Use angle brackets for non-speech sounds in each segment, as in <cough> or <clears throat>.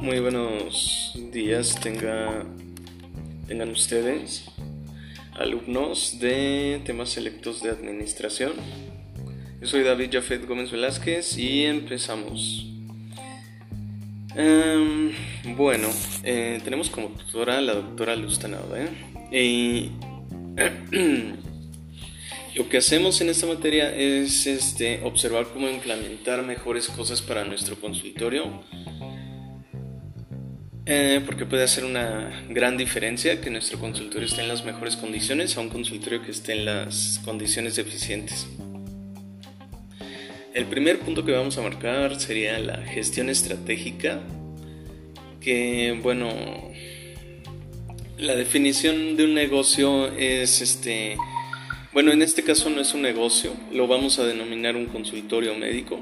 muy buenos días tenga, tengan ustedes, alumnos de temas selectos de administración. Yo soy David Jafet Gómez Velázquez y empezamos. Em, bueno, eh, tenemos como tutora a la doctora Luz ¿eh? Y <clears throat> lo que hacemos en esta materia es este, observar cómo implementar mejores cosas para nuestro consultorio eh, porque puede hacer una gran diferencia que nuestro consultorio esté en las mejores condiciones a un consultorio que esté en las condiciones deficientes. El primer punto que vamos a marcar sería la gestión estratégica, que bueno, la definición de un negocio es este, bueno, en este caso no es un negocio, lo vamos a denominar un consultorio médico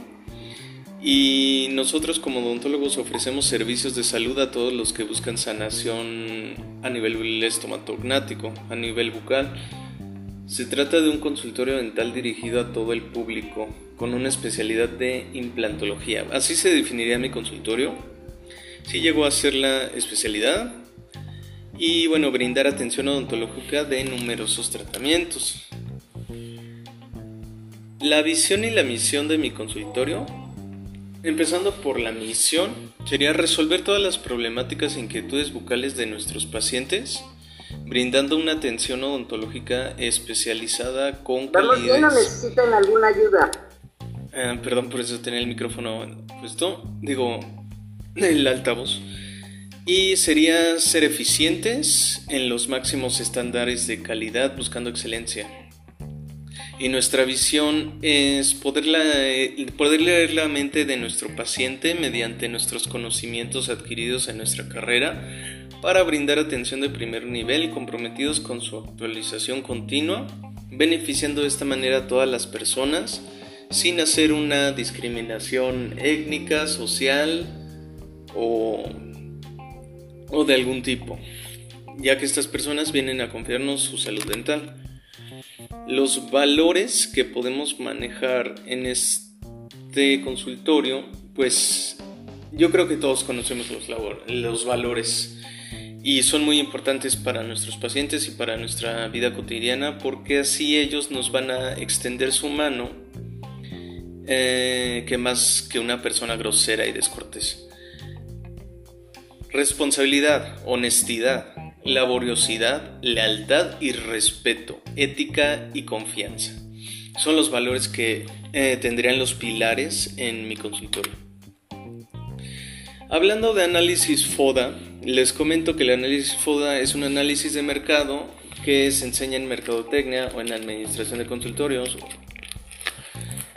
y nosotros como odontólogos ofrecemos servicios de salud a todos los que buscan sanación a nivel estomatognático, a nivel bucal. Se trata de un consultorio dental dirigido a todo el público, con una especialidad de implantología. Así se definiría mi consultorio. Sí llegó a ser la especialidad. Y bueno, brindar atención odontológica de numerosos tratamientos. La visión y la misión de mi consultorio Empezando por la misión, sería resolver todas las problemáticas e inquietudes bucales de nuestros pacientes, brindando una atención odontológica especializada con calidad. no necesitan alguna ayuda. Ah, perdón por eso tener el micrófono puesto, digo, el altavoz. Y sería ser eficientes en los máximos estándares de calidad buscando excelencia. Y nuestra visión es poder, poder leer la mente de nuestro paciente mediante nuestros conocimientos adquiridos en nuestra carrera para brindar atención de primer nivel comprometidos con su actualización continua, beneficiando de esta manera a todas las personas sin hacer una discriminación étnica, social o, o de algún tipo, ya que estas personas vienen a confiarnos su salud dental. Los valores que podemos manejar en este consultorio, pues yo creo que todos conocemos los, valores y son muy importantes para nuestros pacientes y para nuestra vida cotidiana porque así ellos nos van a extender su mano eh, que más que una persona grosera y descortés. Responsabilidad, honestidad, laboriosidad, lealtad y respeto, ética y confianza. Son los valores que eh, tendrían los pilares en mi consultorio. Hablando de análisis FODA, les comento que el análisis FODA es un análisis de mercado que se enseña en mercadotecnia o en administración de consultorios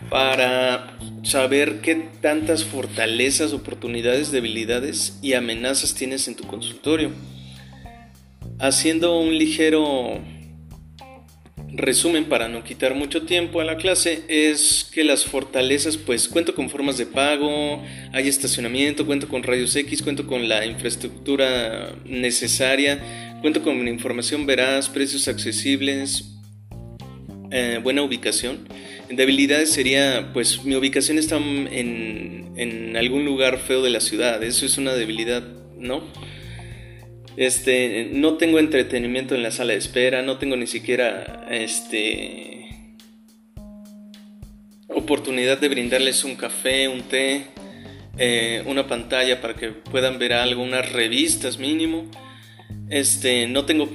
para saber qué tantas fortalezas, oportunidades, debilidades y amenazas tienes en tu consultorio. Haciendo un ligero resumen para no quitar mucho tiempo a la clase es que las fortalezas pues cuento con formas de pago, hay estacionamiento, cuento con rayos X, cuento con la infraestructura necesaria, cuento con información veraz, precios accesibles, eh, buena ubicación. Debilidades sería pues mi ubicación está en, en algún lugar feo de la ciudad, eso es una debilidad, ¿no? Este, no tengo entretenimiento en la sala de espera, no tengo ni siquiera este oportunidad de brindarles un café, un té, eh, una pantalla para que puedan ver algo, unas revistas mínimo. Este, no tengo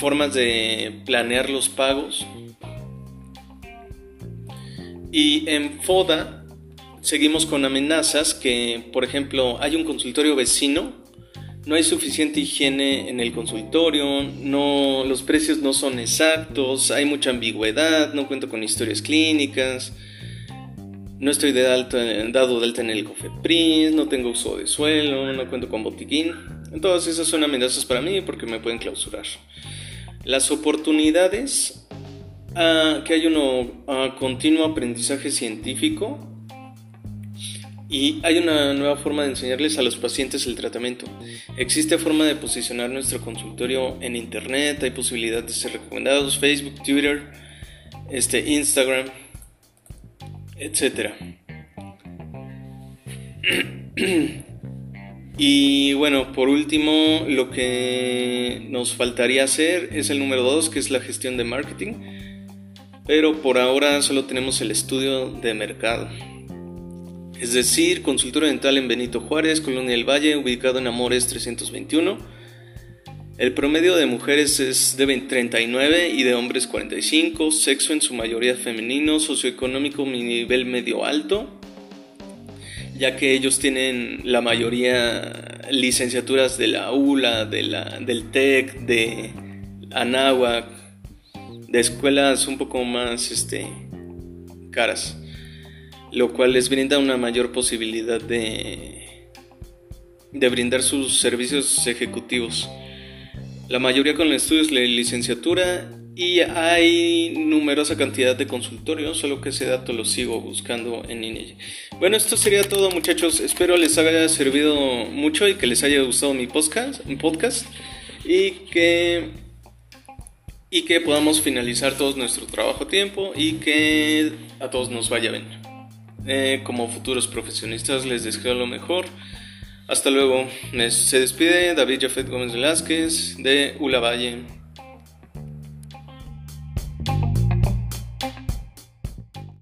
formas de planear los pagos. Y en FODA seguimos con amenazas que, por ejemplo, hay un consultorio vecino no hay suficiente higiene en el consultorio, no, los precios no son exactos, hay mucha ambigüedad, no cuento con historias clínicas, no estoy de dado de alta en el COFEPRIS, no tengo uso de suelo, no cuento con botiquín. Todas esas son amenazas para mí porque me pueden clausurar. Las oportunidades, ah, que hay un ah, continuo aprendizaje científico, y hay una nueva forma de enseñarles a los pacientes el tratamiento. Existe forma de posicionar nuestro consultorio en internet, hay posibilidad de ser recomendados, Facebook, Twitter, este, Instagram, etc. <clears throat> Y bueno, por último, lo que nos faltaría hacer es el número 2, que es la gestión de marketing. Pero por ahora solo tenemos el estudio de mercado. Es decir, consultora dental en Benito Juárez, Colonia del Valle, ubicado en Amores 321. El promedio de mujeres es de 39 y de hombres 45, sexo en su mayoría femenino, socioeconómico nivel medio alto, ya que ellos tienen la mayoría licenciaturas de la ULA, de la, del TEC, de Anáhuac, de escuelas un poco más este, caras, lo cual les brinda una mayor posibilidad de, de brindar sus servicios ejecutivos. La mayoría con estudios de licenciatura y hay numerosa cantidad de consultorios, solo que ese dato lo sigo buscando en INEGE. Bueno, esto sería todo muchachos, espero les haya servido mucho y que les haya gustado mi podcast, mi podcast y que y que podamos finalizar todo nuestro trabajo a tiempo y que a todos nos vaya bien. Eh, como futuros profesionistas les deseo lo mejor. Hasta luego. Se despide David Jafet Gómez Velázquez de Ula Valle.